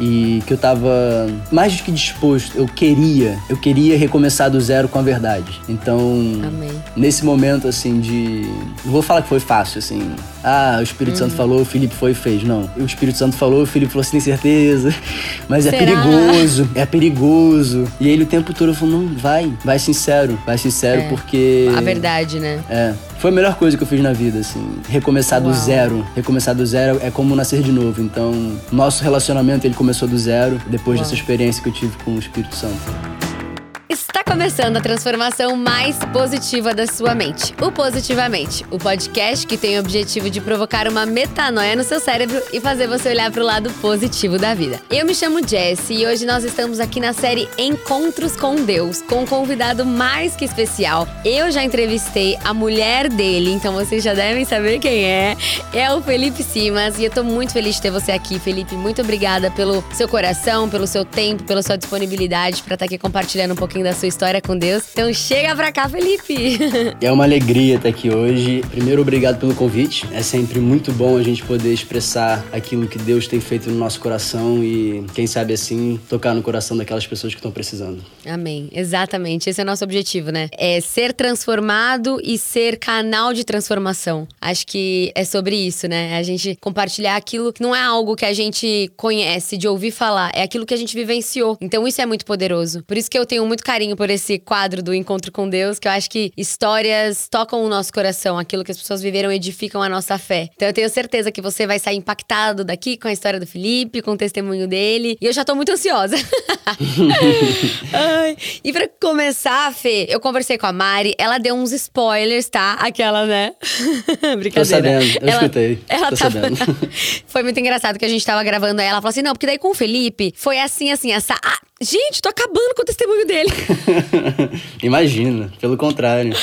e que eu tava mais do que disposto, eu queria, eu queria recomeçar do zero com a verdade. Então, Amém. nesse momento assim de, não vou falar que foi fácil assim. Ah, o Espírito Santo falou, o Felipe foi e fez. Não, o Espírito Santo falou, o Felipe falou, tem certeza? Mas é Será? perigoso, é perigoso. E ele o tempo todo falou, não, vai, vai sincero, vai sincero É. porque A verdade, né? é, foi a melhor coisa que eu fiz na vida, assim. Recomeçar do Uau. zero. Recomeçar do zero é como nascer de novo. Então, nosso relacionamento, ele começou do zero, depois Uau. dessa experiência que eu tive com o Espírito Santo. Começando a transformação mais positiva da sua mente. O Positivamente, o podcast que tem o objetivo de provocar uma metanoia no seu cérebro e fazer você olhar para o lado positivo da vida. Eu me chamo Jessie e hoje nós estamos aqui na série Encontros com Deus, com um convidado mais que especial. Eu já entrevistei a mulher dele, então vocês já devem saber quem é. É o Felipe Simas e eu tô muito feliz de ter você aqui, Felipe. Muito obrigada pelo seu coração, pelo seu tempo, pela sua disponibilidade para estar aqui compartilhando um pouquinho da sua história com Deus. Então chega pra cá, Felipe. É uma alegria estar aqui hoje. Primeiro, obrigado pelo convite. É sempre muito bom a gente poder expressar aquilo que Deus tem feito no nosso coração e, quem sabe assim, tocar no coração daquelas pessoas que estão precisando. Amém. Exatamente. Esse é o nosso objetivo, né? É ser transformado e ser canal de transformação. Acho que é sobre isso, né? A gente compartilhar aquilo que não é algo que a gente conhece, de ouvir falar, é aquilo que a gente vivenciou. Então isso é muito poderoso. Por isso que eu tenho muito carinho por esse quadro do Encontro com Deus, que eu acho que histórias tocam o nosso coração, aquilo que as pessoas viveram edificam a nossa fé. Então eu tenho certeza que você vai sair impactado daqui com a história do Felipe, com o testemunho dele. E eu já tô muito ansiosa. Ai, e pra começar, Fê, eu conversei com a Mari, ela deu uns spoilers, tá? Aquela, né? Brincadeira. Tô sabendo, eu ela, escutei. Ela Tô tava... sabendo. Foi muito engraçado que a gente tava gravando aí, ela falou assim: não, porque daí com o Felipe foi assim, assim, essa. Ah, gente, tô acabando com o testemunho dele. Imagina, pelo contrário.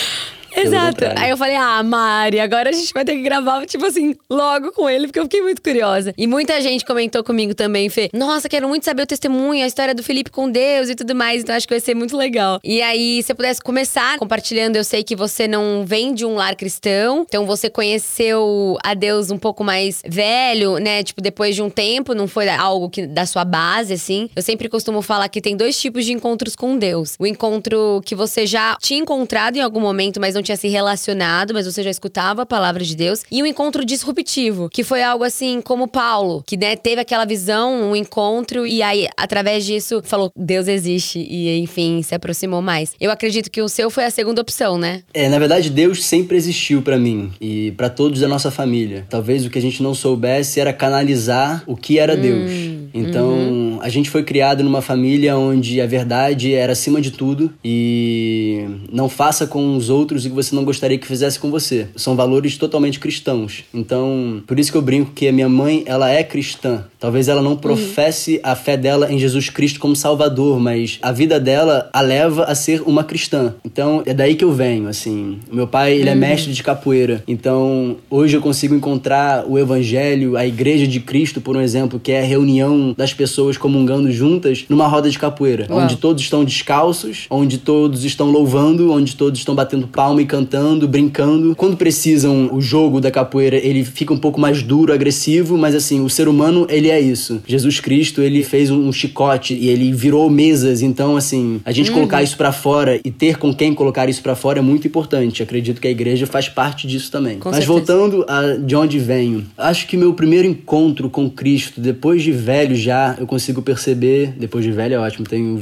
Exato. Aí eu falei, ah, Mari, agora a gente vai ter que gravar, tipo assim, logo com ele, porque eu fiquei muito curiosa. E muita gente comentou comigo também, Fê. Nossa, quero muito saber o testemunho, a história do Felipe com Deus e tudo mais. Então acho que vai ser muito legal. E aí, se você pudesse começar compartilhando, eu sei que você não vem de um lar cristão, então você conheceu a Deus um pouco mais velho, né? Tipo, depois de um tempo, não foi algo que da sua base, assim. Eu sempre costumo falar que tem dois tipos de encontros com Deus. O encontro que você já tinha encontrado em algum momento, mas não tinha se relacionado, mas você já escutava a palavra de Deus. E o encontro disruptivo, que foi algo assim como Paulo, que né, teve aquela visão, um encontro, e aí, através disso, falou: Deus existe, e enfim, se aproximou mais. Eu acredito que o seu foi a segunda opção, né? É, na verdade, Deus sempre existiu pra mim e pra todos da nossa família. Talvez o que a gente não soubesse era canalizar o que era Deus. Então, a gente foi criado numa família onde a verdade era acima de tudo e não faça com os outros que você não gostaria que fizesse com você. São valores totalmente cristãos. Então, por isso que eu brinco que a minha mãe, ela é cristã. Talvez ela não professe a fé dela em Jesus Cristo como Salvador, mas a vida dela a leva a ser uma cristã. Então, é daí que eu venho, assim. O meu pai, ele é mestre de capoeira. Então, hoje eu consigo encontrar o evangelho, a igreja de Cristo, por um exemplo, que é a reunião das pessoas comungando juntas numa roda de capoeira, Uau. onde todos estão descalços, onde todos estão louvando, onde todos estão batendo palma e cantando, brincando. Quando precisam, o jogo da capoeira, ele fica um pouco mais duro, agressivo, mas assim, o ser humano, ele é isso. Jesus Cristo, ele fez um um chicote e ele virou mesas, então assim, a gente colocar isso pra fora e ter com quem colocar isso pra fora é muito importante. Acredito que a igreja faz parte disso também. Com mas certeza. voltando a de onde venho, acho que meu primeiro encontro com Cristo, depois de velho já, eu consigo perceber, depois de velho é ótimo, tenho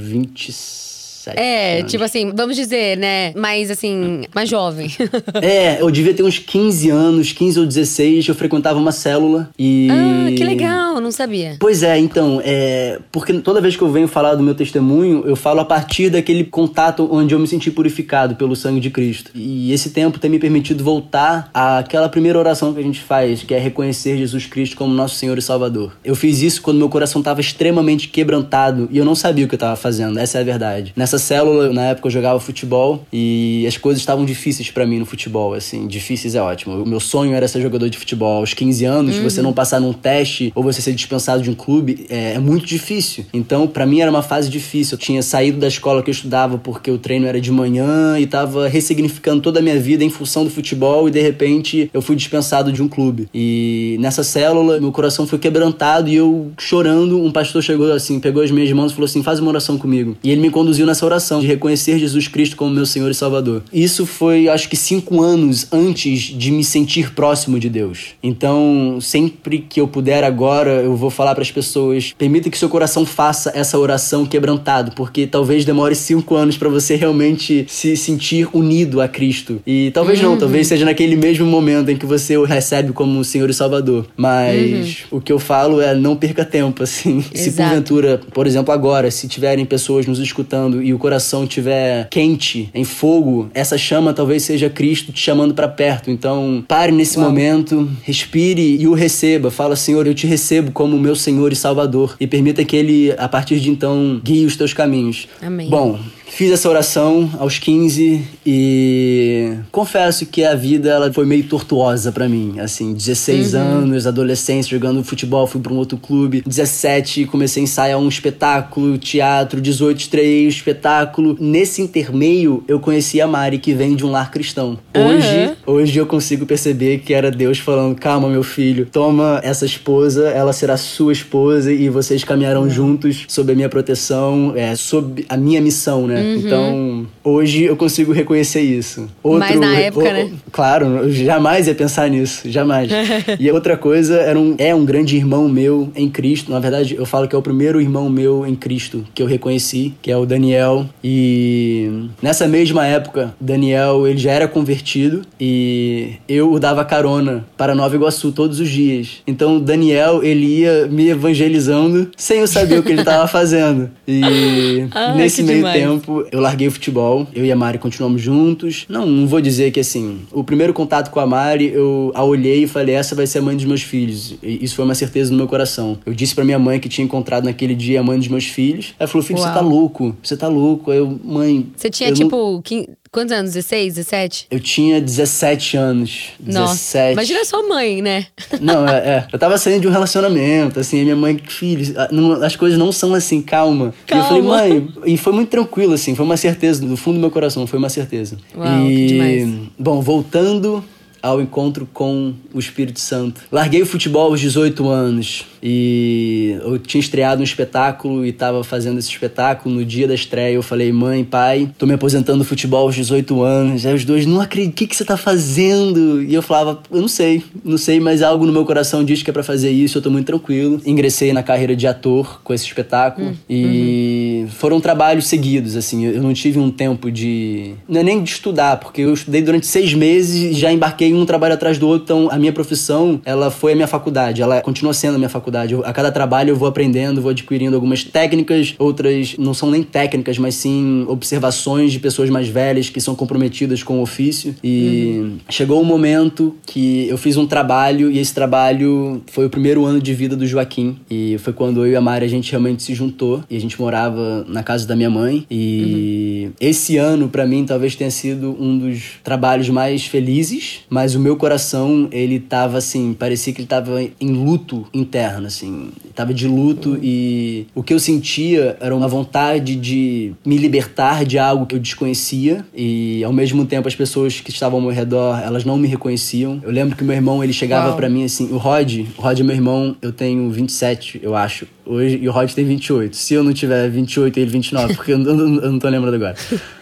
27 É, anos. tipo assim, vamos dizer, né? Mais assim, mais jovem. É, eu devia ter uns 15 anos, 15 ou 16, eu frequentava uma célula e. ah, que legal, não sabia. Pois é, então, é. Porque toda vez que eu venho falar do meu testemunho, eu falo a partir daquele contato onde eu me senti purificado pelo sangue de Cristo. E esse tempo tem me permitido voltar àquela primeira oração que a gente faz, que é reconhecer Jesus Cristo como nosso Senhor e Salvador. Eu fiz isso quando meu coração estava extremamente quebrantado e eu não sabia o que eu estava fazendo, essa é a verdade. Nessa célula, na época eu jogava futebol e as coisas estavam difíceis para mim no futebol, assim, difíceis é ótimo. O meu sonho era ser jogador de futebol aos 15 anos, uhum. você não passar num teste ou você ser dispensado de um clube é, é muito difícil. Então, para mim era uma fase difícil. Eu tinha saído da escola que eu estudava porque o treino era de manhã e tava ressignificando toda a minha vida em função do futebol e de repente eu fui dispensado de um clube. E nessa célula, meu coração foi quebrantado e eu chorando, um pastor chegou assim, pegou as minhas mãos e falou assim: "Faz uma oração comigo". E ele me conduziu nessa oração de reconhecer Jesus Cristo como meu Senhor e Salvador. Isso foi, acho que cinco anos antes de me sentir próximo de Deus. Então, sempre que eu puder agora, eu vou falar para as pessoas: permita que seu coração faça essa oração quebrantado, porque talvez demore cinco anos para você realmente se sentir unido a Cristo. E talvez uhum. não, talvez seja naquele mesmo momento em que você o recebe como Senhor e Salvador. Mas uhum. o que eu falo é não perca tempo, assim. Exato. Se porventura, por exemplo, agora, se tiverem pessoas nos escutando e o coração estiver quente, em fogo, essa chama talvez seja Cristo te chamando para perto. Então, pare nesse Uau. momento, respire e o receba. Fala, Senhor, eu te recebo como meu Senhor e Salvador. E permita que Ele, a partir de então, guie os teus caminhos. Amém. Bom, Fiz essa oração aos 15 e confesso que a vida ela foi meio tortuosa para mim. Assim, 16 uhum. anos, adolescência, jogando futebol, fui para um outro clube. 17, comecei a ensaiar um espetáculo, teatro. 18, estreiei o espetáculo. Nesse intermeio, eu conheci a Mari, que vem de um lar cristão. Hoje, uhum. hoje eu consigo perceber que era Deus falando: calma, meu filho, toma essa esposa, ela será sua esposa e vocês caminharão uhum. juntos sob a minha proteção, é, sob a minha missão, né? Uhum. Então, hoje eu consigo reconhecer isso. Outro, Mas na época, o, né? Claro, eu jamais ia pensar nisso, jamais. e outra coisa era um, é um grande irmão meu em Cristo. Na verdade, eu falo que é o primeiro irmão meu em Cristo que eu reconheci, que é o Daniel. E nessa mesma época, Daniel, ele já era convertido e eu o dava carona para Nova Iguaçu todos os dias. Então, Daniel, ele ia me evangelizando sem eu saber o que ele estava fazendo. E ah, nesse meio demais. tempo, tempo, eu larguei o futebol. Eu e a Mari continuamos juntos. Não, não vou dizer que assim, o primeiro contato com a Mari, eu a olhei e falei: essa vai ser a mãe dos meus filhos. E isso foi uma certeza no meu coração. Eu disse para minha mãe que tinha encontrado naquele dia a mãe dos meus filhos. Ela falou: filho, Uau. você tá louco, você tá louco. Aí eu, mãe. Você tinha tipo. Não... Quantos anos? 16, 17? Eu tinha 17 anos. Nossa, 17. Imagina sua mãe, né? Não, é, é, Eu tava saindo de um relacionamento, assim, a minha mãe, filho, as coisas não são assim, calma. calma. E eu falei, mãe, e foi muito tranquilo, assim, foi uma certeza, do fundo do meu coração, foi uma certeza. Uau, e, que demais. Bom, voltando ao encontro com o Espírito Santo. Larguei o futebol aos 18 anos e eu tinha estreado um espetáculo e estava fazendo esse espetáculo no dia da estreia. Eu falei, mãe, pai, tô me aposentando do futebol aos 18 anos. Aí os dois, não acredito, o que, que você tá fazendo? E eu falava, eu não sei, não sei, mas algo no meu coração diz que é para fazer isso, eu tô muito tranquilo. Ingressei na carreira de ator com esse espetáculo hum, e uhum. foram trabalhos seguidos, assim, eu não tive um tempo de. Não é nem de estudar, porque eu estudei durante seis meses e já embarquei um trabalho atrás do outro, então a minha profissão, ela foi a minha faculdade, ela continua sendo a minha faculdade faculdade. Eu, a cada trabalho eu vou aprendendo, vou adquirindo algumas técnicas, outras não são nem técnicas, mas sim observações de pessoas mais velhas que são comprometidas com o ofício. E uhum. chegou um momento que eu fiz um trabalho e esse trabalho foi o primeiro ano de vida do Joaquim. E foi quando eu e a Mari a gente realmente se juntou e a gente morava na casa da minha mãe. E uhum. esse ano, para mim, talvez tenha sido um dos trabalhos mais felizes, mas o meu coração, ele tava assim, parecia que ele tava em luto interno assim. Tava de luto e o que eu sentia era uma vontade de me libertar de algo que eu desconhecia e ao mesmo tempo as pessoas que estavam ao meu redor, elas não me reconheciam. Eu lembro que meu irmão, ele chegava para mim assim, o Rod, o Rod é meu irmão, eu tenho 27, eu acho hoje e o Rod tem 28. Se eu não tiver 28 e ele 29, porque eu não, eu não tô lembrando agora.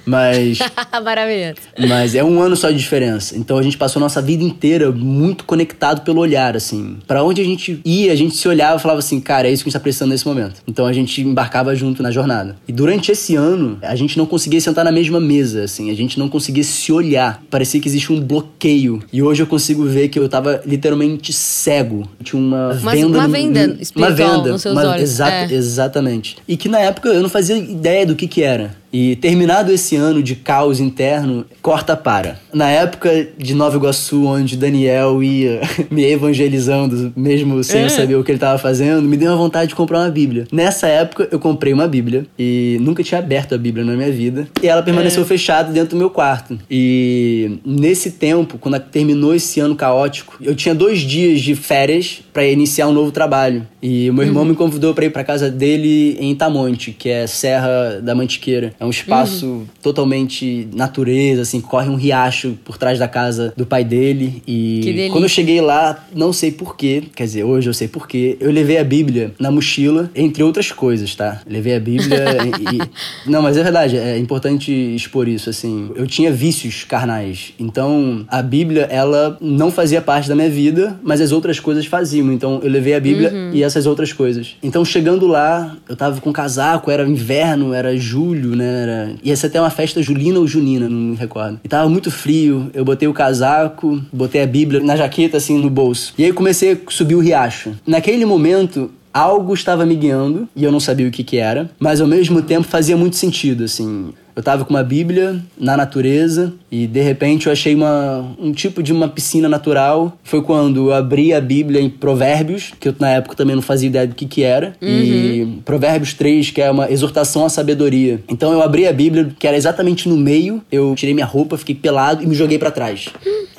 Mas. Maravilhoso. Mas é um ano só de diferença. Então a gente passou a nossa vida inteira muito conectado pelo olhar, assim. para onde a gente ia, a gente se olhava e falava assim, cara, é isso que a gente tá precisando nesse momento. Então a gente embarcava junto na jornada. E durante esse ano, a gente não conseguia sentar na mesma mesa, assim. A gente não conseguia se olhar. Parecia que existia um bloqueio. E hoje eu consigo ver que eu tava literalmente cego. Tinha uma Mas venda. Uma venda no, uma venda nos seus uma, olhos. Exa é. Exatamente. E que na época eu não fazia ideia do que que era. E terminado esse ano de caos interno, corta para. Na época de Nova Iguaçu, onde Daniel ia me evangelizando, mesmo sem é. eu saber o que ele estava fazendo, me deu uma vontade de comprar uma Bíblia. Nessa época, eu comprei uma Bíblia e nunca tinha aberto a Bíblia na minha vida. E ela permaneceu é. fechada dentro do meu quarto. E nesse tempo, quando terminou esse ano caótico, eu tinha dois dias de férias para iniciar um novo trabalho. E meu irmão uhum. me convidou para ir para casa dele em Itamonte, que é Serra da Mantiqueira. É um espaço uhum. totalmente natureza, assim, corre um riacho por trás da casa do pai dele. E quando eu cheguei lá, não sei porquê, quer dizer, hoje eu sei porquê, eu levei a Bíblia na mochila, entre outras coisas, tá? Levei a Bíblia e. Não, mas é verdade, é importante expor isso, assim. Eu tinha vícios carnais. Então, a Bíblia, ela não fazia parte da minha vida, mas as outras coisas faziam. Então, eu levei a Bíblia uhum. e essas outras coisas. Então, chegando lá, eu tava com casaco, era inverno, era julho, né? Era... Ia ser até uma festa julina ou junina, não me recordo. E tava muito frio, eu botei o casaco, botei a Bíblia na jaqueta, assim, no bolso. E aí comecei a subir o riacho. Naquele momento, algo estava me guiando e eu não sabia o que que era, mas ao mesmo tempo fazia muito sentido, assim. Eu tava com uma Bíblia na natureza e de repente eu achei uma, um tipo de uma piscina natural. Foi quando eu abri a Bíblia em Provérbios, que eu na época também não fazia ideia do que que era, uhum. e Provérbios 3, que é uma exortação à sabedoria. Então eu abri a Bíblia, que era exatamente no meio, eu tirei minha roupa, fiquei pelado e me joguei para trás.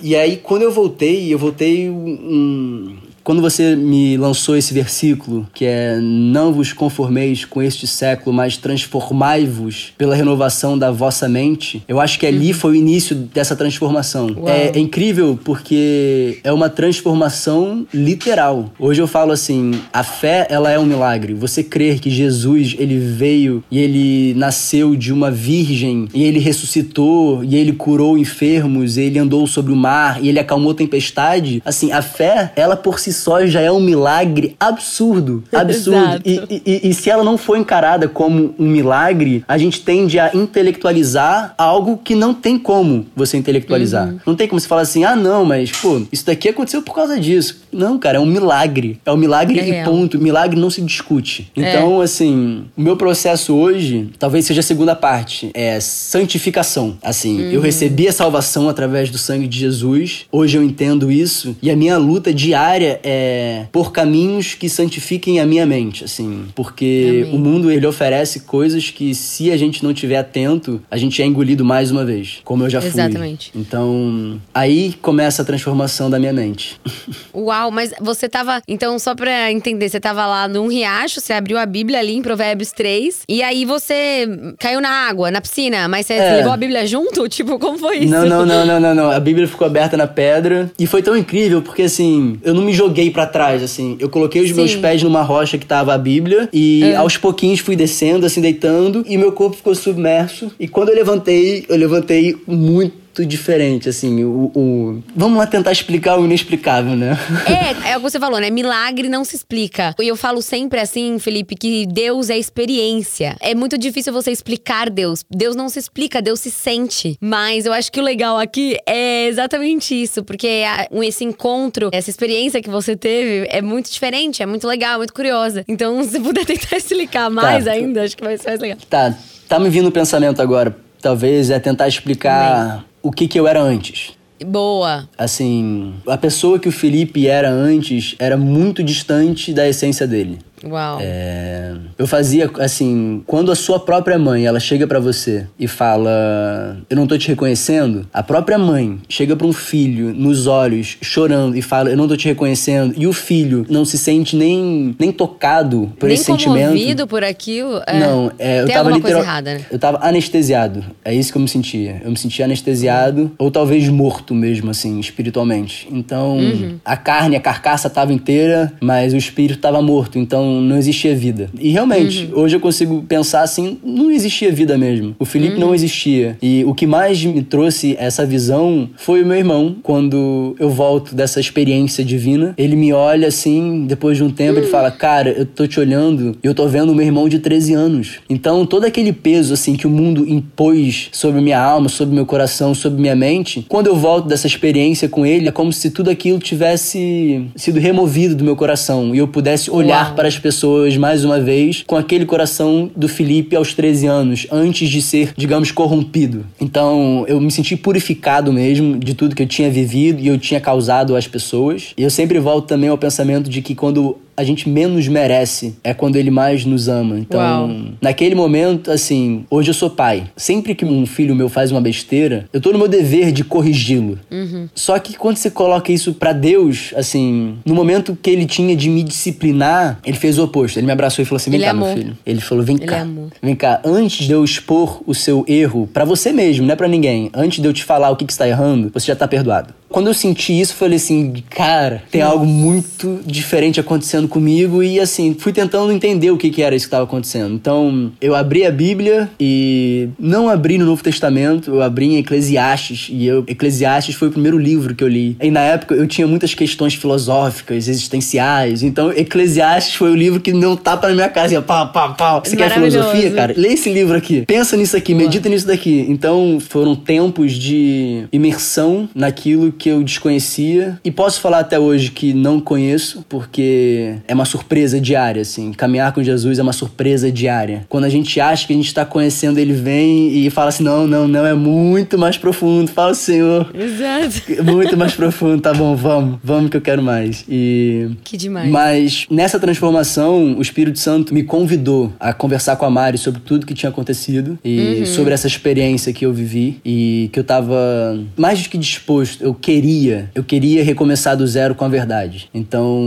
E aí quando eu voltei, eu voltei um, quando você me lançou esse versículo, que é não vos conformeis com este século, mas transformai-vos pela renovação da vossa mente, eu acho que ali uhum. foi o início dessa transformação. É, é, incrível porque é uma transformação literal. Hoje eu falo assim, a fé, ela é um milagre. Você crer que Jesus, ele veio e ele nasceu de uma virgem e ele ressuscitou e ele curou enfermos, e ele andou sobre o mar e ele acalmou tempestade, assim, a fé, ela por si só já é um milagre absurdo. Absurdo. e, e, e, se ela não for encarada como um milagre, a gente tende a intelectualizar algo que não tem como você intelectualizar. Uhum. Não tem como você falar assim, ah, não, mas, pô, isso daqui aconteceu por causa disso. Não, cara, é um milagre. É um milagre é e ponto. Milagre não se discute. É. Então, é. assim, o meu processo hoje, talvez seja a segunda parte, é santificação. Assim, uhum. eu recebi a salvação através do sangue de Jesus. Hoje eu entendo isso. E a minha luta diária é, por caminhos que santifiquem a minha mente, assim, porque Amém. o mundo ele oferece coisas que se a gente não tiver atento, a gente é engolido mais uma vez, como eu já fui. Exatamente. Então, aí começa a transformação da minha mente. Uau, mas você tava, então só para entender, você tava lá num riacho, você abriu a Bíblia ali em Provérbios 3, e aí você caiu na água, na piscina, mas você é. levou a Bíblia junto? Tipo, como foi isso? Não, não, não, não, não, não. A Bíblia ficou aberta na pedra e foi tão incrível porque assim, eu não me joguei joguei para trás, assim. Eu coloquei os Sim. meus pés numa rocha que tava a Bíblia e é. aos pouquinhos fui descendo, assim, deitando e meu corpo ficou submerso. E quando eu levantei, eu levantei muito muito diferente, assim. O, o, Vamos lá tentar explicar o inexplicável, né? É, é o que você falou, né? Milagre não se explica. E eu falo sempre assim, Felipe, que Deus é experiência. É muito difícil você explicar Deus. Deus não se explica, Deus se sente. Mas eu acho que o legal aqui é exatamente isso, porque esse encontro, essa experiência que você teve é muito diferente, é muito legal, muito curiosa. Então, se puder tentar explicar mais tá. ainda, acho que vai ser mais legal. Tá, tá me vindo o pensamento agora. Talvez é tentar explicar o que, que eu era antes. Boa. Assim, a pessoa que o Felipe era antes era muito distante da essência dele. Uau. É, eu fazia assim, quando a sua própria mãe, ela chega para você e fala: "Eu não tô te reconhecendo". A própria mãe chega para um filho nos olhos, chorando e fala: "Eu não tô te reconhecendo". E o filho não se sente nem nem tocado por nem esse sentimento. Nem por aquilo. É, não, é, eu Tem tava literal, errada, né? Eu tava anestesiado. É isso que eu me sentia. Eu me sentia anestesiado uhum. ou talvez morto mesmo assim, espiritualmente. Então, uhum. a carne, a carcaça tava inteira, mas o espírito tava morto. Então não, existia vida. E realmente, uhum. hoje eu consigo pensar assim, não existia vida mesmo. O Felipe uhum. não existia. E o que mais me trouxe essa visão foi o meu irmão. Quando eu volto dessa experiência divina, ele me olha assim, depois de um tempo, uhum. ele fala: Cara, eu tô te olhando e eu tô vendo o meu irmão de 13 anos. Então, todo aquele peso assim que o mundo impôs sobre minha alma, sobre meu coração, sobre minha mente, quando eu volto dessa experiência com ele, é como se tudo aquilo tivesse sido removido do meu coração e eu pudesse olhar Uau. para as as pessoas mais uma vez com aquele coração do Felipe aos 13 anos, antes de ser, digamos, corrompido. Então, eu me senti purificado mesmo de tudo que eu tinha vivido e eu tinha causado às pessoas. E eu sempre volto também ao pensamento de que quando a gente menos merece é quando ele mais nos ama. Então, Uau. naquele momento, assim, hoje eu sou pai. Sempre que um filho meu faz uma besteira, eu tô no meu dever de corrigi-lo. Uhum. Só que quando você coloca isso para Deus, assim, no momento que ele tinha de me disciplinar, ele fez o oposto. Ele me abraçou e falou assim: vem ele cá, amou. meu filho. Ele falou: vem ele cá. Amou. Vem cá, antes de eu expor o seu erro para você mesmo, não é pra ninguém. Antes de eu te falar o que, que está errando, você já tá perdoado. Quando eu senti isso, falei assim, cara, tem algo muito diferente acontecendo comigo e assim, fui tentando entender o que, que era isso que estava acontecendo. Então, eu abri a Bíblia e não abri no Novo Testamento, eu abri em Eclesiastes e eu, Eclesiastes foi o primeiro livro que eu li. E na época eu tinha muitas questões filosóficas, existenciais, então Eclesiastes foi o livro que não tapa na minha casa, ia pá, pá, pá. Você quer filosofia, cara? Lê esse livro aqui, pensa nisso aqui, medita nisso daqui. Então, foram tempos de imersão naquilo que eu desconhecia e posso falar até hoje que não conheço, porque é uma surpresa diária, assim. Caminhar com Jesus é uma surpresa diária. Quando a gente acha que a gente está conhecendo, ele vem e fala assim: não, não, não, é muito mais profundo. Fala, Senhor. Exato. Muito mais profundo, tá bom, vamos, vamos que eu quero mais. E. Que demais. Mas nessa transformação, o Espírito Santo me convidou a conversar com a Mari sobre tudo que tinha acontecido e uhum. sobre essa experiência que eu vivi e que eu tava mais do que disposto. Eu queria, eu queria recomeçar do zero com a verdade. Então,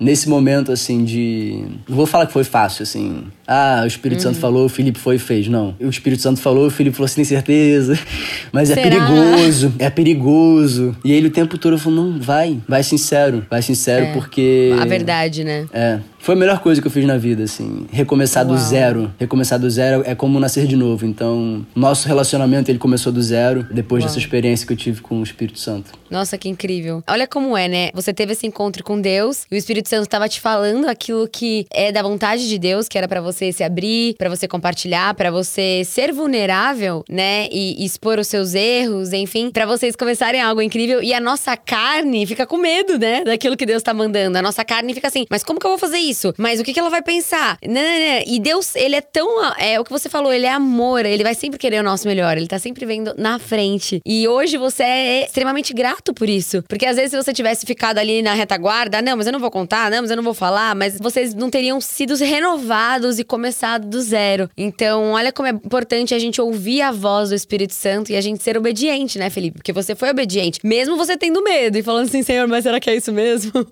nesse momento, assim, de. Não vou falar que foi fácil, assim. Ah, o Espírito uhum. Santo falou, o Felipe foi e fez. Não. O Espírito Santo falou, o Felipe falou assim, tem certeza. Mas é Será? é perigoso, é perigoso. E ele o tempo todo falou: não, vai, vai sincero, vai sincero, é. porque. A verdade, né? É. Foi a melhor coisa que eu fiz na vida, assim. Recomeçar Uau. do zero. Recomeçar do zero é como nascer de novo. Então, nosso relacionamento, ele começou do zero, depois Uau. dessa experiência que eu tive com o Espírito Santo. Nossa, que incrível. Olha como é, né? Você teve esse encontro com Deus e o Espírito Santo estava te falando aquilo que é da vontade de Deus, que era para você se abrir, para você compartilhar, para você ser vulnerável, né? E, expor os seus erros, enfim, para vocês começarem algo incrível. E a nossa carne fica com medo, né? Daquilo que Deus tá mandando. A nossa carne fica assim, mas como que eu vou fazer isso? mas o que, que ela vai pensar? Não, não, não. E Deus, ele é tão. É o que você falou, ele é amor, ele vai sempre querer o nosso melhor, ele tá sempre vendo na frente. E hoje você é extremamente grato por isso. Porque às vezes se você tivesse ficado ali na retaguarda, não, mas eu não vou contar, não, mas eu não vou falar, mas vocês não teriam sido renovados e começado do zero. Então, olha como é importante a gente ouvir a voz do Espírito Santo e a gente ser obediente, né, Felipe? Porque você foi obediente, mesmo você tendo medo e falando assim, Senhor, mas será que é isso mesmo?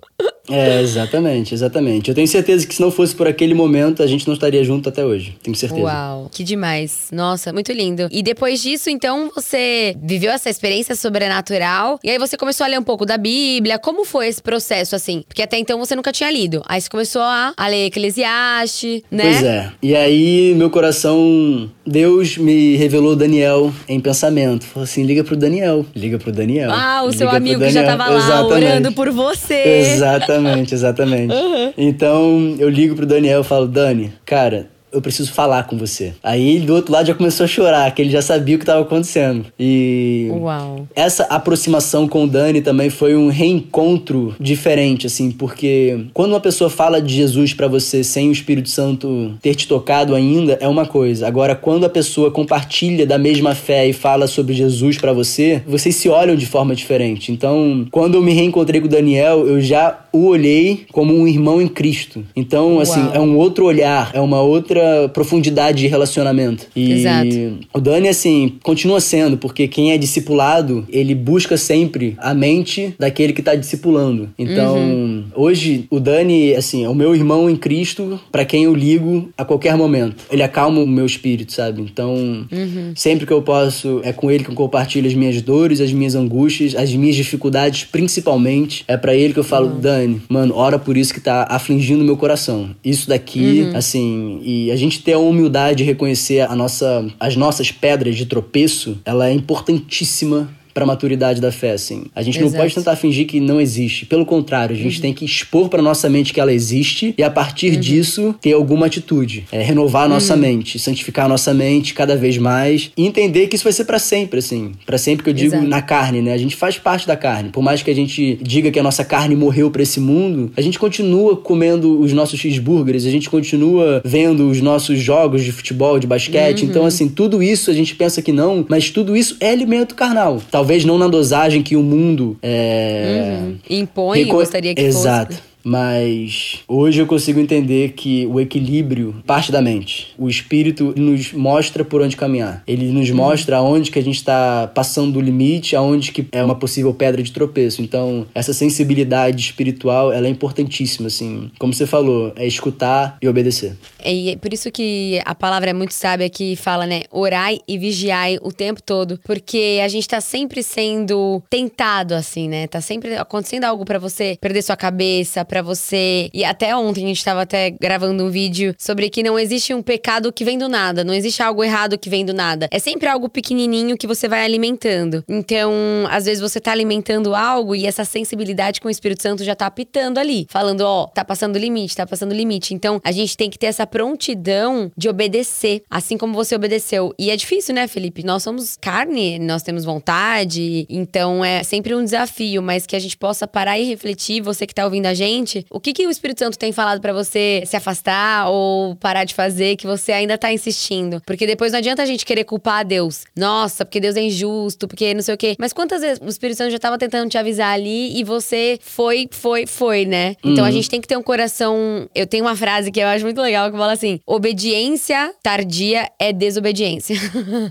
É, exatamente, exatamente. Eu tenho certeza que se não fosse por aquele momento, a gente não estaria junto até hoje. Tenho certeza. Uau, que demais. Nossa, muito lindo. E depois disso, então, você viveu essa experiência sobrenatural. E aí você começou a ler um pouco da Bíblia. Como foi esse processo, assim? Porque até então você nunca tinha lido. Aí você começou a, a ler Eclesiastes, né? Pois é. E aí, meu coração, Deus me revelou Daniel em pensamento. Falou assim: liga pro Daniel. Liga pro Daniel. Ah, o seu amigo que já tava lá Exatamente. orando por você. Exatamente. Exatamente. Uhum. Então eu ligo pro Daniel e falo, Dani, cara, eu preciso falar com você. Aí do outro lado já começou a chorar, que ele já sabia o que estava acontecendo. E Uau. essa aproximação com o Dani também foi um reencontro diferente, assim, porque quando uma pessoa fala de Jesus para você sem o Espírito Santo ter te tocado ainda, é uma coisa. Agora, quando a pessoa compartilha da mesma fé e fala sobre Jesus para você, vocês se olham de forma diferente. Então, quando eu me reencontrei com o Daniel, eu já o olhei como um irmão em Cristo. Então, assim, Uau. é um outro olhar, é uma outra profundidade de relacionamento. E Exato. o Dani, assim, continua sendo, porque quem é discipulado, ele busca sempre a mente daquele que está discipulando. Então, uhum. hoje, o Dani, assim, é o meu irmão em Cristo, para quem eu ligo a qualquer momento. Ele acalma o meu espírito, sabe? Então, uhum. sempre que eu posso, é com ele que eu compartilho as minhas dores, as minhas angústias, as minhas dificuldades, principalmente. É para ele que eu falo, uhum. Dani, mano, ora por isso que tá afligindo meu coração. Isso daqui, uhum. assim, e a gente ter a humildade de reconhecer a nossa, as nossas pedras de tropeço, ela é importantíssima pra maturidade da fé, assim. A gente Exato. não pode tentar fingir que não existe. Pelo contrário, a gente tem que expor pra nossa mente que ela existe e a partir disso ter alguma atitude. É, renovar a nossa mente, santificar a nossa mente cada vez mais e entender que isso vai ser pra sempre, assim. Pra sempre que eu digo Exato. na carne, né? A gente faz parte da carne. Por mais que a gente diga que a nossa carne morreu pra esse mundo, a gente continua comendo os nossos cheeseburgers, a gente continua vendo os nossos jogos de futebol, de basquete. Então, assim, tudo isso a gente pensa que não, mas tudo isso é alimento carnal. Talvez não na dosagem que o mundo é. Impõe, Reco- gostaria que Exato. fosse. Mas hoje eu consigo entender que o equilíbrio parte da mente. O espírito nos mostra por onde caminhar. Ele nos Uhum. mostra aonde que a gente está passando do limite, aonde que é uma possível pedra de tropeço. Então, essa sensibilidade espiritual, ela é importantíssima, assim. Como você falou, é escutar e obedecer. E é por isso que a palavra é muito sábia que fala, né? Orai e vigiai o tempo todo. Porque a gente tá sempre sendo tentado, assim, né? Tá sempre acontecendo algo pra você perder sua cabeça, pra você. E até ontem a gente tava até gravando um vídeo sobre que não existe um pecado que vem do nada. Não existe algo errado que vem do nada. É sempre algo pequenininho que você vai alimentando. Então, às vezes você tá alimentando algo e essa sensibilidade com o Espírito Santo já tá apitando ali. Falando, ó, tá passando limite, tá passando limite. Então, a gente tem que ter essa prontidão de obedecer, assim como você obedeceu. E é difícil, né, Felipe? Nós somos carne, nós temos vontade, então é sempre um desafio, mas que a gente possa parar e refletir, você que tá ouvindo a gente, o que, que o Espírito Santo tem falado pra você se afastar ou parar de fazer que você ainda tá insistindo? Porque depois não adianta a gente querer culpar a Deus. Nossa, porque Deus é injusto, porque não sei o quê. Mas quantas vezes o Espírito Santo já tava tentando te avisar ali e você foi, foi, foi, né? Então a gente tem que ter um coração. Eu tenho uma frase que eu acho muito legal que fala assim: obediência tardia é desobediência.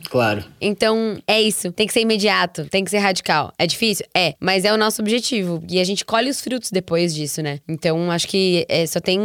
Claro. Então, é isso. Tem que ser imediato, tem que ser radical. É difícil? É, mas é o nosso objetivo. E a gente colhe os frutos depois disso, né? Então, acho que é, só tem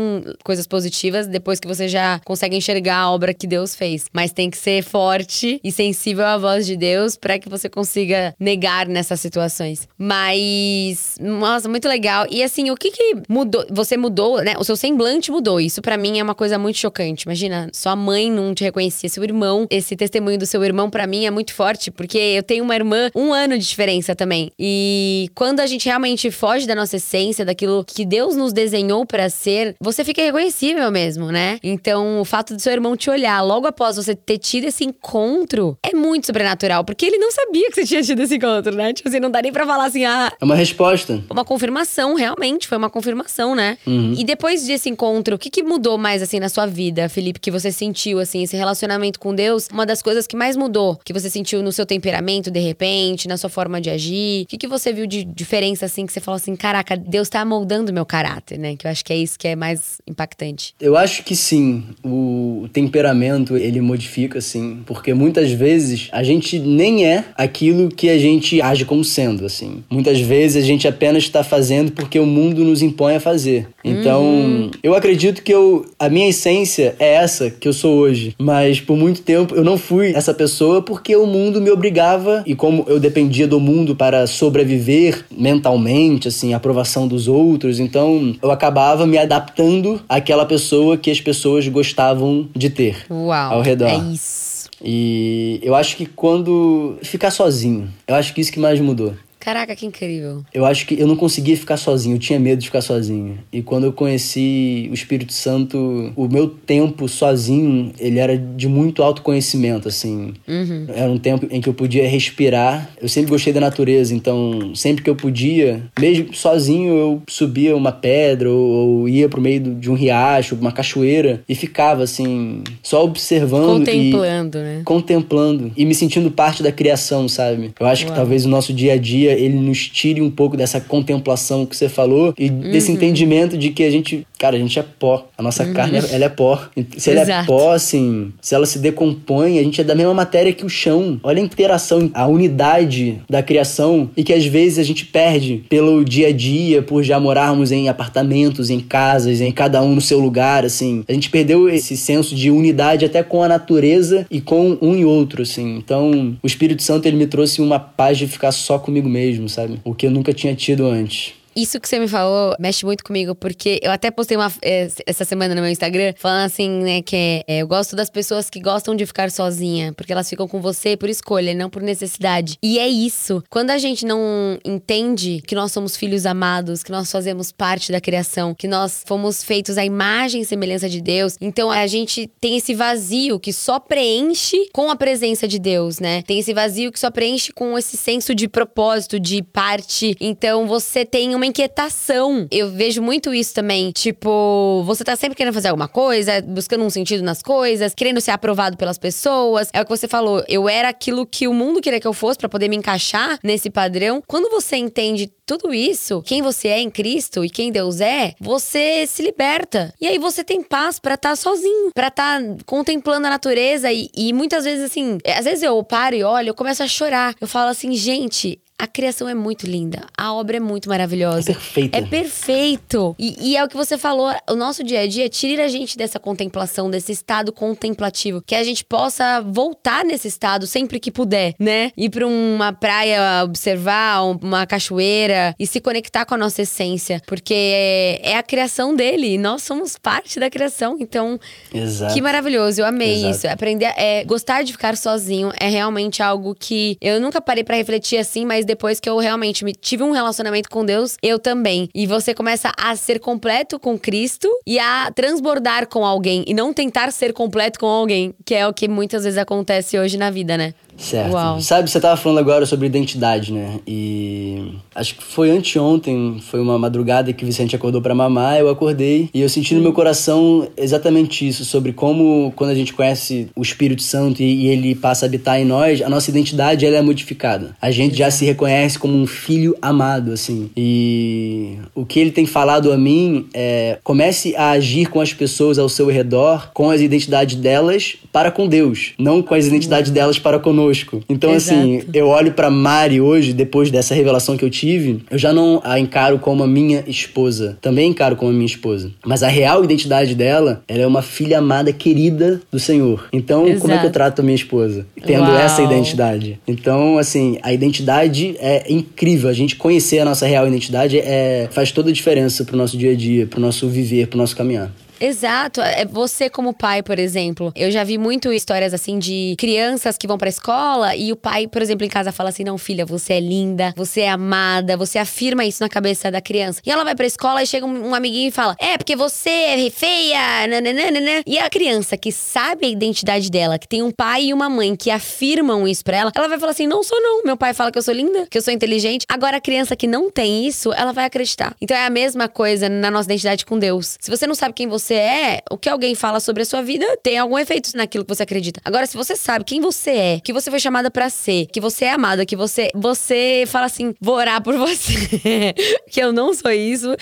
coisas positivas depois que você já consegue enxergar a obra que Deus fez. Mas tem que ser forte e sensível à voz de Deus para que você consiga negar nessas situações. Mas, nossa, muito legal. E assim, o que que mudou? Você mudou, né? O seu semblante mudou. Isso pra mim é uma coisa muito chocante. Imagina, sua mãe não te reconhecia, seu irmão. Esse testemunho do seu irmão pra mim é muito forte, porque eu tenho uma irmã, um ano de diferença também. E quando a gente realmente foge da nossa essência, daquilo que Deus nos desenhou pra ser, você fica reconhecível mesmo, né? Então, o fato do seu irmão te olhar logo após você ter tido esse encontro é muito sobrenatural, porque ele não sabia que você tinha tido esse encontro, né? Tipo assim, não dá nem pra falar assim, ah, É uma resposta. uma confirmação, realmente, foi uma confirmação, né? E depois desse encontro, o que, que mudou mais, assim, na sua vida, Felipe, que você sentiu, assim, esse relacionamento com Deus? Uma das coisas que mais mudou, que você sentiu no seu temperamento, de repente, na sua forma de agir? O que, que você viu de diferença, assim, que você falou assim, caraca, Deus tá moldando meu caráter, né? Que eu acho que é isso que é mais impactante. Eu acho que sim, o temperamento ele modifica sim, porque muitas vezes a gente nem é aquilo que a gente age como sendo, assim. Muitas vezes a gente apenas está fazendo porque o mundo nos impõe a fazer. Então, eu acredito que eu a minha essência é essa que eu sou hoje, mas por muito tempo eu não fui essa pessoa porque o mundo me obrigava e como eu dependia do mundo para sobreviver mentalmente, assim, a aprovação dos outros, então eu acabava me adaptando àquela pessoa que as pessoas gostavam de ter Uau. ao redor. É isso. E eu acho que quando ficar sozinho, eu acho que isso que mais mudou. Caraca, que incrível. Eu acho que eu não conseguia ficar sozinho, eu tinha medo de ficar sozinho. E quando eu conheci o Espírito Santo, o meu tempo sozinho, ele era de muito autoconhecimento, assim. Era um tempo em que eu podia respirar. Eu sempre gostei da natureza, então sempre que eu podia, mesmo sozinho, eu subia uma pedra ou, ou ia pro meio de um riacho, uma cachoeira e ficava assim, só observando e Contemplando, né? contemplando e me sentindo parte da criação, sabe? Eu acho que Uau. talvez o nosso dia a dia ele nos tire um pouco dessa contemplação que você falou e desse entendimento de que a gente, cara, a gente é pó. A nossa carne, ela é pó. Se ela é Exato. pó, assim, se ela se decompõe, a gente é da mesma matéria que o chão. Olha a interação, a unidade da criação e que às vezes a gente perde pelo dia a dia, por já morarmos em apartamentos, em casas, em cada um no seu lugar, assim. A gente perdeu esse senso de unidade até com a natureza e com um e outro, assim. Então, o Espírito Santo ele me trouxe uma paz de ficar só comigo mesmo, sabe? O que eu nunca tinha tido antes. Isso que você me falou mexe muito comigo, porque eu até postei uma é, essa semana no meu Instagram falando assim, né, que é, eu gosto das pessoas que gostam de ficar sozinha, porque elas ficam com você por escolha, não por necessidade. E é isso. Quando a gente não entende que nós somos filhos amados, que nós fazemos parte da criação, que nós fomos feitos à imagem e semelhança de Deus, então a gente tem esse vazio que só preenche com a presença de Deus, né? Tem esse vazio que só preenche com esse senso de propósito, de parte. Então você tem uma inquietação. Eu vejo muito isso também. Tipo, você tá sempre querendo fazer alguma coisa, buscando um sentido nas coisas, querendo ser aprovado pelas pessoas. É o que você falou. Eu era aquilo que o mundo queria que eu fosse para poder me encaixar nesse padrão. Quando você entende tudo isso, quem você é em Cristo e quem Deus é, você se liberta. E aí você tem paz para estar tá sozinho, para estar tá contemplando a natureza e, e muitas vezes assim, às vezes eu paro e olho, eu começo a chorar. Eu falo assim, gente, a criação é muito linda. A obra é muito maravilhosa. É perfeito. É perfeito. E, e, é o que você falou, o nosso dia a dia tira a gente dessa contemplação, desse estado contemplativo. Que a gente possa voltar nesse estado sempre que puder, né? Ir pra uma praia observar, uma cachoeira e se conectar com a nossa essência. Porque é, é a criação dele e nós somos parte da criação. Então, Exato. que maravilhoso. Eu amei Exato. isso. Aprender, é, gostar de ficar sozinho é realmente algo que eu nunca parei para refletir assim, mas depois que eu realmente me, tive um relacionamento com Deus, eu também. E você começa a ser completo com Cristo e a transbordar com alguém e não tentar ser completo com alguém, que é o que muitas vezes acontece hoje na vida, né? Certo. Uau. Sabe, você tava falando agora sobre identidade, né? E acho que foi anteontem, foi uma madrugada que o Vicente acordou para mamar, eu acordei e eu senti no meu coração exatamente isso, sobre como quando a gente conhece o Espírito Santo e, e ele passa a habitar em nós, a nossa identidade ela é modificada. A gente já se reconhece como um filho amado, assim. E o que ele tem falado a mim é comece a agir com as pessoas ao seu redor, com as identidades delas para com Deus, não com as identidades delas para conosco Então, assim, Exato. assim, eu olho para Mari hoje, depois dessa revelação que eu tive, eu já não a encaro como a minha esposa. Também encaro como a minha esposa. Mas a real identidade dela, ela é uma filha amada, querida do Senhor. Então, Exato. como é que eu trato a minha esposa? Tendo Uau. essa identidade. Então, assim, a identidade é incrível. A gente conhecer a nossa real identidade é, faz toda a diferença pro nosso dia a dia, pro nosso viver, pro nosso caminhar. Exato. É você como pai, por exemplo. Eu já vi muito histórias assim de crianças que vão pra escola e o pai, por exemplo, em casa fala assim: "Não, filha, você é linda, você é amada". Você afirma isso na cabeça da criança. E ela vai pra escola e chega um, amiguinho e fala: "É, porque você é feia". Nananana. E a criança que sabe a identidade dela, que tem um pai e uma mãe que afirmam isso pra ela, ela vai falar assim: "Não sou não. Meu pai fala que eu sou linda, que eu sou inteligente". Agora a criança que não tem isso, ela vai acreditar. Então é a mesma coisa na nossa identidade com Deus. Se você não sabe quem você você é, o que alguém fala sobre a sua vida tem algum efeito naquilo que você acredita. Agora, se você sabe quem você é, que você foi chamada para ser, que você é amada, que você você fala assim, vou orar por você, que eu não sou isso.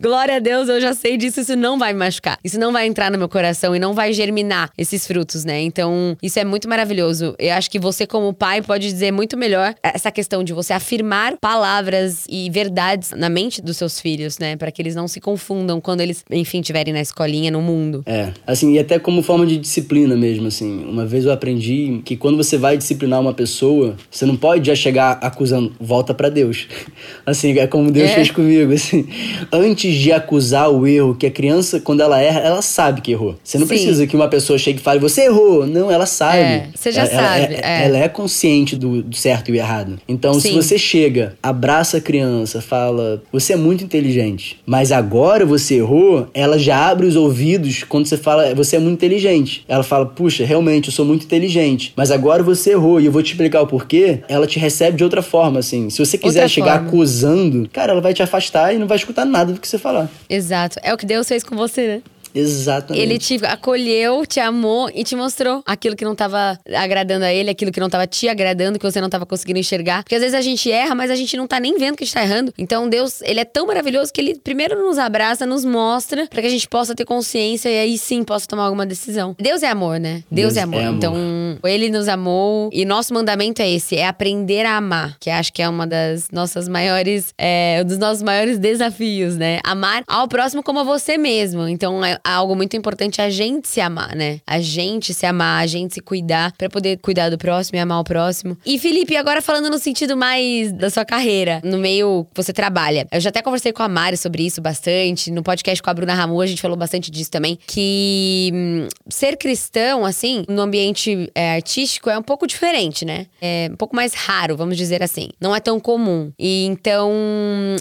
Glória a Deus, eu já sei disso, isso não vai me machucar. Isso não vai entrar no meu coração e não vai germinar esses frutos, né? Então, isso é muito maravilhoso. Eu acho que você como pai pode dizer muito melhor essa questão de você afirmar palavras e verdades na mente dos seus filhos, né, para que eles não se confundam quando eles, enfim, estiverem na escola no mundo. É, assim, e até como forma de disciplina mesmo, assim. Uma vez eu aprendi que quando você vai disciplinar uma pessoa, você não pode já chegar acusando, volta para Deus. Assim, é como Deus é. fez comigo, assim. Antes de acusar o erro, que a criança, quando ela erra, ela sabe que errou. Você não Sim. precisa que uma pessoa chegue e fale, você errou. Não, ela sabe. É, você já ela, sabe. Ela é, é, ela é consciente do, do, certo e errado. Então, Sim. se você chega, abraça a criança, fala, você é muito inteligente, mas agora você errou, ela já abre os ouvidos quando você fala, você é muito inteligente. Ela fala, puxa, realmente, eu sou muito inteligente. Mas agora você errou e eu vou te explicar o porquê. Ela te recebe de outra forma, assim. Se você quiser outra chegar forma. acusando, cara, ela vai te afastar e não vai escutar nada do que você falar. Exato. É o que Deus fez com você, né? Exatamente. Ele te acolheu, te amou e te mostrou aquilo que não estava agradando a ele, aquilo que não estava te agradando, que você não estava conseguindo enxergar. Porque às vezes a gente erra, mas a gente não tá nem vendo que a gente tá errando. Então Deus, ele é tão maravilhoso que ele primeiro nos abraça, nos mostra, para que a gente possa ter consciência e aí sim possa tomar alguma decisão. Deus é amor, né? Deus, Deus é, amor. é, amor. Então, ele nos amou e nosso mandamento é esse, é aprender a amar, que acho que é uma das nossas maiores, é, um dos nossos maiores desafios, né? Amar ao próximo como a você mesmo. Então, é algo muito importante a gente se amar, né? A gente se amar, a gente se cuidar para poder cuidar do próximo e amar o próximo. E Felipe, agora falando no sentido mais da sua carreira, no meio que você trabalha. Eu já até conversei com a Mari sobre isso bastante. No podcast com a Bruna Ramu, a gente falou bastante disso também. Que hum, ser cristão, assim, no ambiente é, artístico é um pouco diferente, né? É um pouco mais raro, vamos dizer assim. Não é tão comum. E então,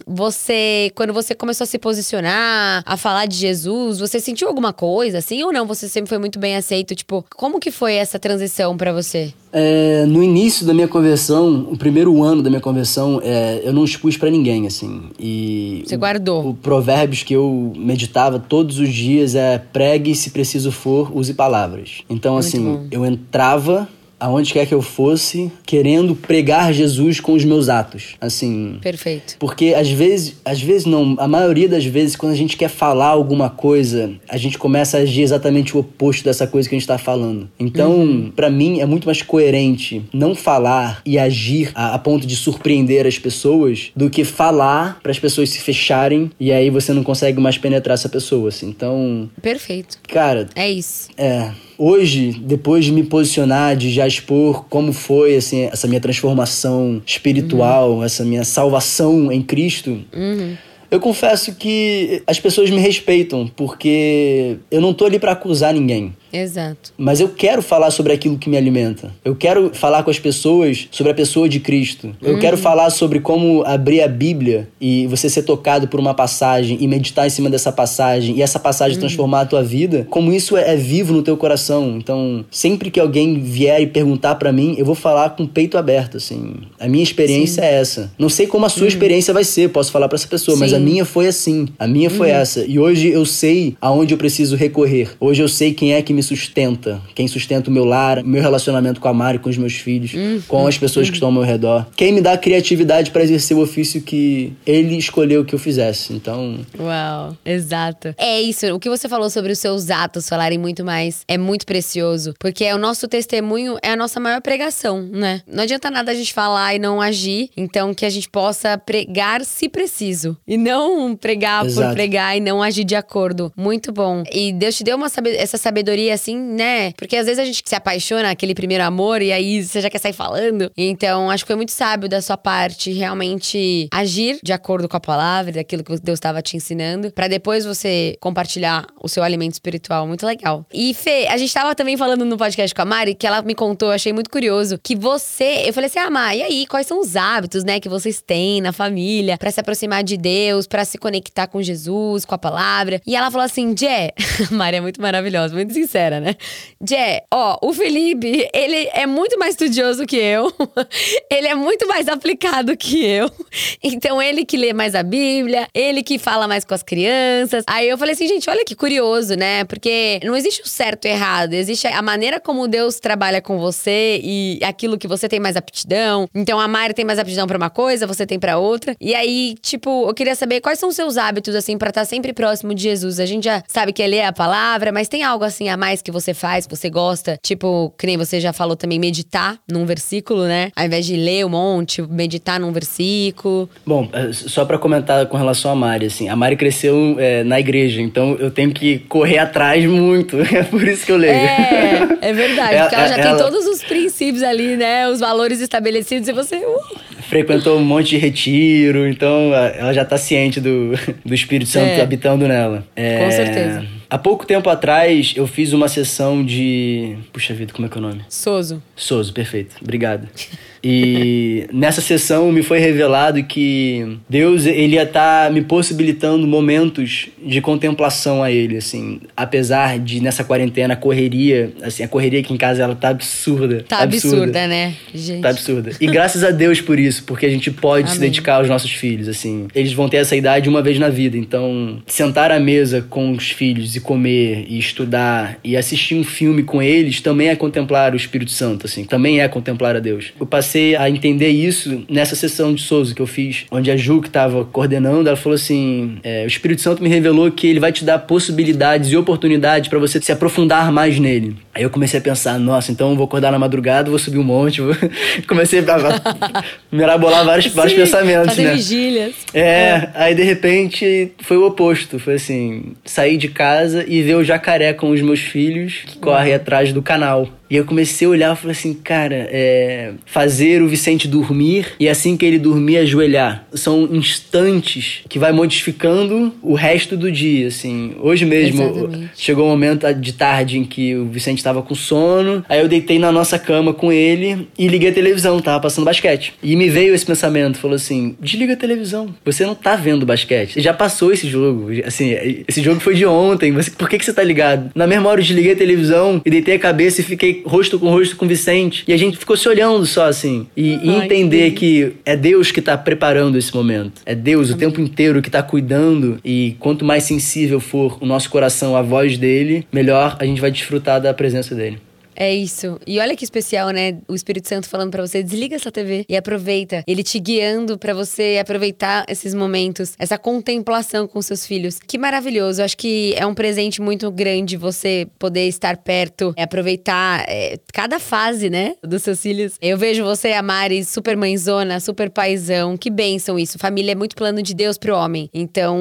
você, quando você começou a se posicionar, a falar de Jesus, você sentiu alguma coisa, assim, ou não? Você sempre foi muito bem aceito? Tipo, como que foi essa transição para você? É, no início da minha conversão, o primeiro ano da minha conversão, é, eu não expus para ninguém, assim. E Você guardou? O, o provérbios que eu meditava todos os dias é pregue se preciso for, use palavras. Então, Muito assim, bom. eu entrava aonde quer que eu fosse, querendo pregar Jesus com os meus atos. Assim, Perfeito. porque às vezes, às vezes não, a maioria das vezes, quando a gente quer falar alguma coisa, a gente começa a agir exatamente o oposto dessa coisa que a gente tá falando. Então, pra mim, é muito mais coerente não falar e agir a, a ponto de surpreender as pessoas do que falar para as pessoas se fecharem e aí você não consegue mais penetrar essa pessoa. Assim. Então, Perfeito. cara, É isso. é. Hoje, depois de me posicionar, de já expor como foi assim, essa minha transformação espiritual, essa minha salvação em Cristo, eu confesso que as pessoas me respeitam, porque eu não tô ali para acusar ninguém. Exato. Mas eu quero falar sobre aquilo que me alimenta. Eu quero falar com as pessoas sobre a pessoa de Cristo. Eu quero falar sobre como abrir a Bíblia e você ser tocado por uma passagem e meditar em cima dessa passagem e essa passagem transformar a tua vida. Como isso é, é vivo no teu coração. Então, sempre que alguém vier e perguntar pra mim, eu vou falar com o peito aberto, assim. A minha experiência é essa. Não sei como a sua experiência vai ser, posso falar pra essa pessoa, mas a Sim. minha foi assim. A minha foi essa. E hoje eu sei aonde eu preciso recorrer. Hoje eu sei quem é que me sustenta. Quem sustenta o meu lar, meu relacionamento com a Mari, com os meus filhos, com as pessoas que estão ao meu redor. Quem me dá a criatividade para exercer o ofício que ele escolheu que eu fizesse. Então, Uau, exato. É isso, o que você falou sobre os seus atos falarem muito mais é muito precioso, porque é o nosso testemunho é a nossa maior pregação, né? Não adianta nada a gente falar e não agir, então que a gente possa pregar se preciso e não pregar por Exato. pregar e não agir de acordo. Muito bom. E Deus te deu uma essa sabedoria assim, né? Porque às vezes a gente se apaixona, aquele primeiro amor e aí você já quer sair falando. Então, acho que foi muito sábio da sua parte realmente agir de acordo com a palavra, daquilo que Deus estava te ensinando, pra depois você compartilhar o seu alimento espiritual. Muito legal. E Fê, a gente tava também falando no podcast com a Mari, que ela me contou, achei muito curioso, que você, eu falei assim: "Ah, Mari, e aí, quais são os hábitos, né, que vocês têm na família pra se aproximar de Deus, pra se conectar com Jesus, com a palavra?" E ela falou assim: "Jé, Mari é muito maravilhosa, muito sincera, né? Jé, ó, o Felipe, ele é muito mais estudioso que eu. ele é muito mais aplicado que eu. Então, ele que lê mais a Bíblia, ele que fala mais com as crianças. Aí eu falei assim, gente, olha que curioso, né? Porque não existe o certo e errado, existe a maneira como Deus trabalha com você e aquilo que você tem mais aptidão. Então, a Mari tem mais aptidão pra uma coisa, você tem pra outra. E aí, tipo, eu queria saber quais são os seus hábitos, assim, pra estar sempre próximo de Jesus. A gente já sabe que é ler a palavra, mas tem algo assim a mais que você faz, que você gosta? Tipo, que nem você já falou também, meditar num versículo, né? Ao invés de ler um monte, meditar num versículo. bom, é, só pra comentar com relação à Mari, assim, a Mari cresceu é, na igreja, então eu tenho que correr atrás muito. É por isso que eu leio. É, é verdade. Porque ela já Ela- tem todos os princípios ali, né? Os valores estabelecidos e você. uh, frequentou um monte de retiro, então a- ela já tá ciente do, do Espírito Santo É. habitando nela. É, Com certeza. Há pouco tempo atrás, eu fiz uma sessão de. Puxa vida, como é que é o nome? Soso. Souza, perfeito. Obrigado. E nessa sessão me foi revelado que Deus ele ia estar me possibilitando momentos de contemplação a ele, assim, apesar de nessa quarentena a correria, assim, a correria aqui em casa ela tá absurda. Tá absurda, né? Gente. Tá absurda. E graças a Deus por isso, porque a gente pode se Amém. dedicar aos nossos filhos, assim. Eles vão ter essa idade uma vez na vida, então sentar à mesa com os filhos e comer e estudar e assistir um filme com eles também é contemplar o Espírito Santo, assim. Também é contemplar a Deus. Eu passei a entender isso nessa sessão de Souza que eu fiz, onde a Ju que tava coordenando, ela falou assim: é, o Espírito Santo me revelou que ele vai te dar possibilidades e oportunidades para você se aprofundar mais nele. Aí eu comecei a pensar, nossa, então eu vou acordar na madrugada, vou subir um monte. Vou... comecei a mirabolar vários, Sim, vários pensamentos, fazer né? vigílias. É, é, aí de repente foi o oposto. Foi assim, sair de casa e ver o jacaré com os meus filhos que corre atrás do canal. E eu comecei a olhar e falei assim, cara, é, fazer o Vicente dormir e assim que ele dormir, ajoelhar. São instantes que vai modificando o resto do dia, assim. Hoje mesmo Exatamente. chegou um momento de tarde em que o Vicente estava com sono, aí eu deitei na nossa cama com ele e liguei a televisão, tava passando basquete. E me veio esse pensamento, falou assim, desliga a televisão, você não tá vendo basquete. Já passou esse jogo, assim, esse jogo foi de ontem, você, por que, que você tá ligado? Na mesma hora eu desliguei a televisão e deitei a cabeça e fiquei rosto com rosto com o Vicente. E a gente ficou se olhando só assim. E, e entender que... é Deus que tá preparando esse momento. É Deus o tempo inteiro que tá cuidando. E quanto mais sensível for o nosso coração à voz dele, melhor a gente vai desfrutar da presença dele. É isso. E olha que especial, né? O Espírito Santo falando para você, desliga essa TV e aproveita. Ele te guiando para você aproveitar esses momentos, essa contemplação com seus filhos. Que maravilhoso. Acho que é um presente muito grande você poder estar perto, aproveitar é, cada fase, né, dos seus filhos. Eu vejo você, a Mari, super mãezona, super paizão. Que bênção isso. Família é muito plano de Deus pro homem. Então,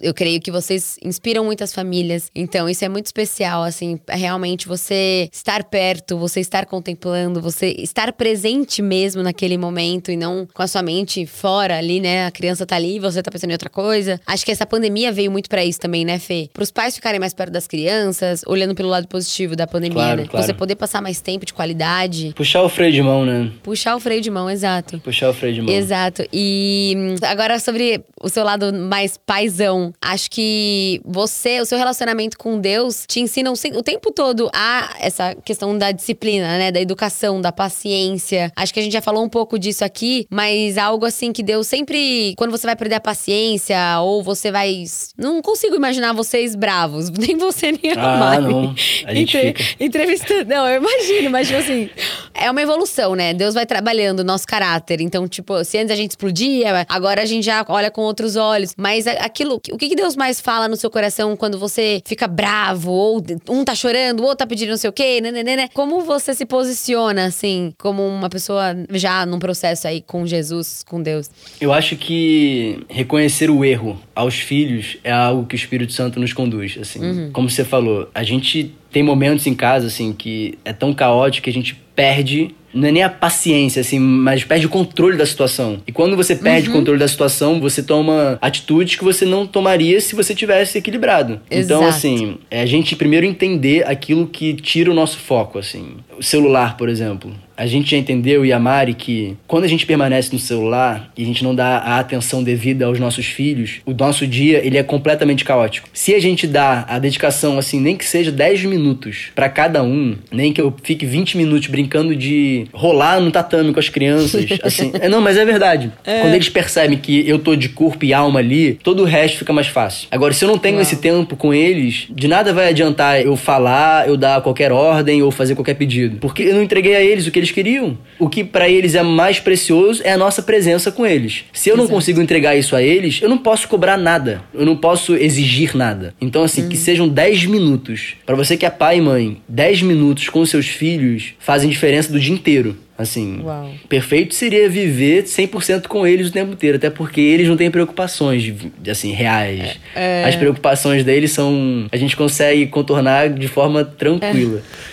eu creio que vocês inspiram muitas famílias. Então, isso é muito especial, assim, realmente você está estar perto, você estar contemplando, você estar presente mesmo naquele momento e não com a sua mente fora ali, né? A criança tá ali e você tá pensando em outra coisa. Acho que essa pandemia veio muito para isso também, né, Fê? Para os pais ficarem mais perto das crianças, olhando pelo lado positivo da pandemia, claro, né? Claro. Você poder passar mais tempo de qualidade. Puxar o freio de mão, né? Puxar o freio de mão, exato. Puxar o freio de mão. Exato. E hum, agora sobre o seu lado mais paisão, acho que você, o seu relacionamento com Deus te ensina o tempo todo a essa questão da disciplina, né? Da educação, da paciência. Acho que a gente já falou um pouco disso aqui, mas algo assim que Deus sempre. Quando você vai perder a paciência, ou você vai. Não consigo imaginar vocês bravos, nem você nem a ah, Mari. Não. A gente Entre... fica. Entrevistando. Não, eu imagino, mas tipo assim. É uma evolução, né? Deus vai trabalhando o nosso caráter. Então, tipo, se antes a gente explodia, agora a gente já olha com outros olhos. Mas aquilo. O que Deus mais fala no seu coração quando você fica bravo, ou um tá chorando, o outro tá pedindo não sei o quê, né? Né, né, né? Como você se posiciona, assim, como uma pessoa já num processo aí com Jesus, com Deus? Eu acho que reconhecer o erro aos filhos é algo que o Espírito Santo nos conduz, assim. Uhum. Como você falou, a gente tem momentos em casa, assim, que é tão caótico que a gente perde não é nem a paciência, assim, mas perde o controle da situação. E quando você perde uhum. o controle da situação, você toma atitudes que você não tomaria se você tivesse equilibrado. Então, Exato. Então, assim, é a gente primeiro entender aquilo que tira o nosso foco, assim. O celular, por exemplo a gente já entendeu, e a Mari, que quando a gente permanece no celular e a gente não dá a atenção devida aos nossos filhos, o nosso dia ele é completamente caótico. Se a gente dá a dedicação, assim, nem que seja 10 minutos para cada um, nem que eu fique 20 minutos brincando de rolar no tatame com as crianças, assim. é, não, mas é verdade. É. Quando eles percebem que eu tô de corpo e alma ali, todo o resto fica mais fácil. Agora, se eu não tenho Uau. esse tempo com eles, de nada vai adiantar eu falar, eu dar qualquer ordem ou fazer qualquer pedido. Porque eu não entreguei a eles o que eles queriam. O que para eles é mais precioso é a nossa presença com eles. Se eu não consigo entregar isso a eles, eu não posso cobrar nada. Eu não posso exigir nada. Então, assim, que uhum. sejam 10 minutos. para você que é pai e mãe, 10 minutos com seus filhos fazem diferença do dia inteiro. Assim, Uau. perfeito seria viver 100% com eles o tempo inteiro, até porque eles não têm preocupações, assim, reais. É, é... As preocupações deles são. A gente consegue contornar de forma tranquila. É.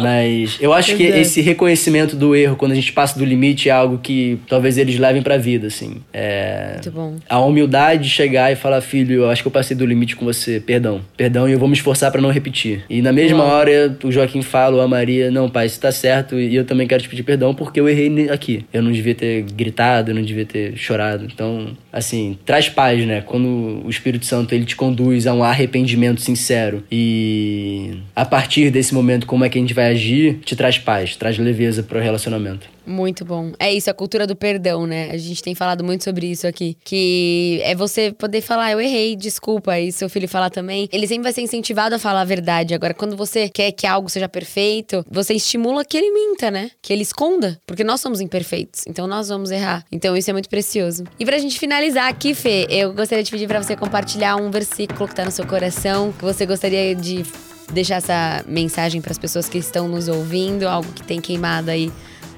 Mas eu acho que esse reconhecimento do erro, quando a gente passa do limite, é algo que talvez eles levem pra vida, assim. É... Muito bom. A humildade de chegar e falar, filho, eu acho que eu passei do limite com você, perdão. Perdão, e eu vou me esforçar para não repetir. E na mesma Uau. hora, o Joaquim fala, ou a Maria, não, pai, isso tá certo, e eu também quero te pedir perdão porque eu errei aqui. Eu não devia ter gritado, eu não devia ter chorado. Então, assim, traz paz, né? Quando o Espírito Santo, ele te conduz a um arrependimento sincero. E a partir desse momento, como é que a gente vai agir te traz paz, traz leveza para o relacionamento. Muito bom. É isso, a cultura do perdão, né? A gente tem falado muito sobre isso aqui. Que é você poder falar, eu errei, desculpa, e seu filho falar também. Ele sempre vai ser incentivado a falar a verdade. Agora, quando você quer que algo seja perfeito, você estimula que ele minta, né? Que ele esconda. Porque nós somos imperfeitos. Então nós vamos errar. Então isso é muito precioso. E pra gente finalizar aqui, Fê, eu gostaria de pedir para você compartilhar um versículo que tá no seu coração, que você gostaria de deixar essa mensagem para as pessoas que estão nos ouvindo, algo que tem queimado aí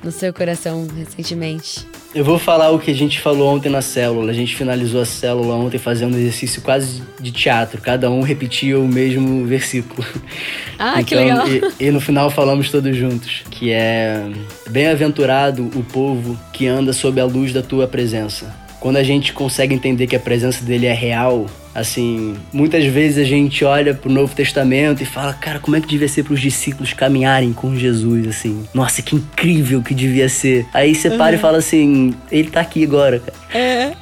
no seu coração recentemente? Eu vou falar o que a gente falou ontem na célula. A gente finalizou a célula ontem fazendo um exercício quase de teatro. Cada um repetia o mesmo versículo. Ah, então, que legal. E, e no final falamos todos juntos, que é bem-aventurado o povo que anda sob a luz da tua presença. Quando a gente consegue entender que a presença dele é real, assim, muitas vezes a gente olha pro Novo Testamento e fala, cara, como é que devia ser para os discípulos caminharem com Jesus, assim? Nossa, que incrível que devia ser. Aí você para uhum. e fala assim, ele tá aqui agora, cara. É.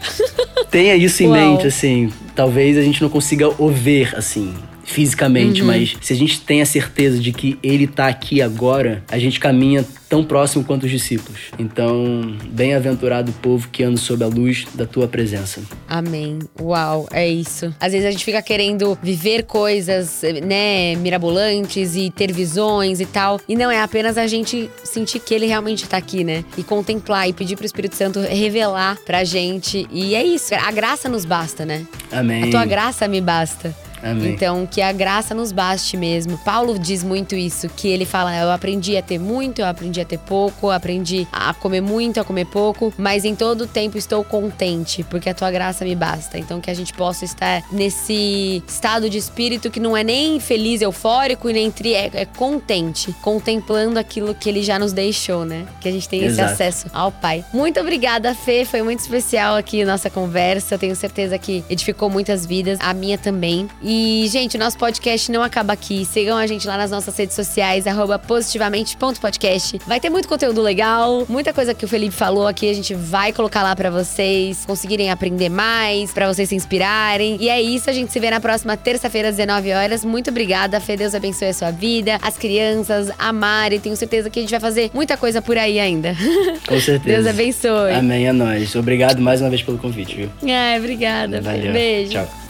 Tenha isso em Uau. mente, assim. Talvez a gente não consiga ouvir, assim fisicamente, uhum. mas se a gente tem a certeza de que ele tá aqui agora, a gente caminha tão próximo quanto os discípulos. Então, bem-aventurado o povo que anda sob a luz da tua presença. Amém. Uau, é isso. Às vezes a gente fica querendo viver coisas, né, mirabolantes e ter visões e tal, e não é apenas a gente sentir que ele realmente tá aqui, né? E contemplar e pedir pro Espírito Santo revelar pra gente. E é isso, a graça nos basta, né? Amém. A tua graça me basta. Amém. Então, que a graça nos baste mesmo. Paulo diz muito isso, que ele fala: eu aprendi a ter muito, eu aprendi a ter pouco, eu aprendi a comer muito, a comer pouco, mas em todo o tempo estou contente, porque a tua graça me basta. Então, que a gente possa estar nesse estado de espírito que não é nem feliz, eufórico e nem tri, é, é contente, contemplando aquilo que ele já nos deixou, né? Que a gente tem Exato. esse acesso ao Pai. Muito obrigada, Fê. Foi muito especial aqui a nossa conversa. Tenho certeza que edificou muitas vidas, a minha também. E e, gente, nosso podcast não acaba aqui. Sigam a gente lá nas nossas redes sociais, positivamente.podcast. Vai ter muito conteúdo legal, muita coisa que o Felipe falou aqui, a gente vai colocar lá para vocês conseguirem aprender mais, para vocês se inspirarem. E é isso, a gente se vê na próxima terça-feira, às 19 horas. Muito obrigada, Fê. Deus abençoe a sua vida, as crianças, a Mari. Tenho certeza que a gente vai fazer muita coisa por aí ainda. Com certeza. Deus abençoe. Amém, é nóis. Obrigado mais uma vez pelo convite, viu? É, obrigada. Valeu. Beijo. Tchau.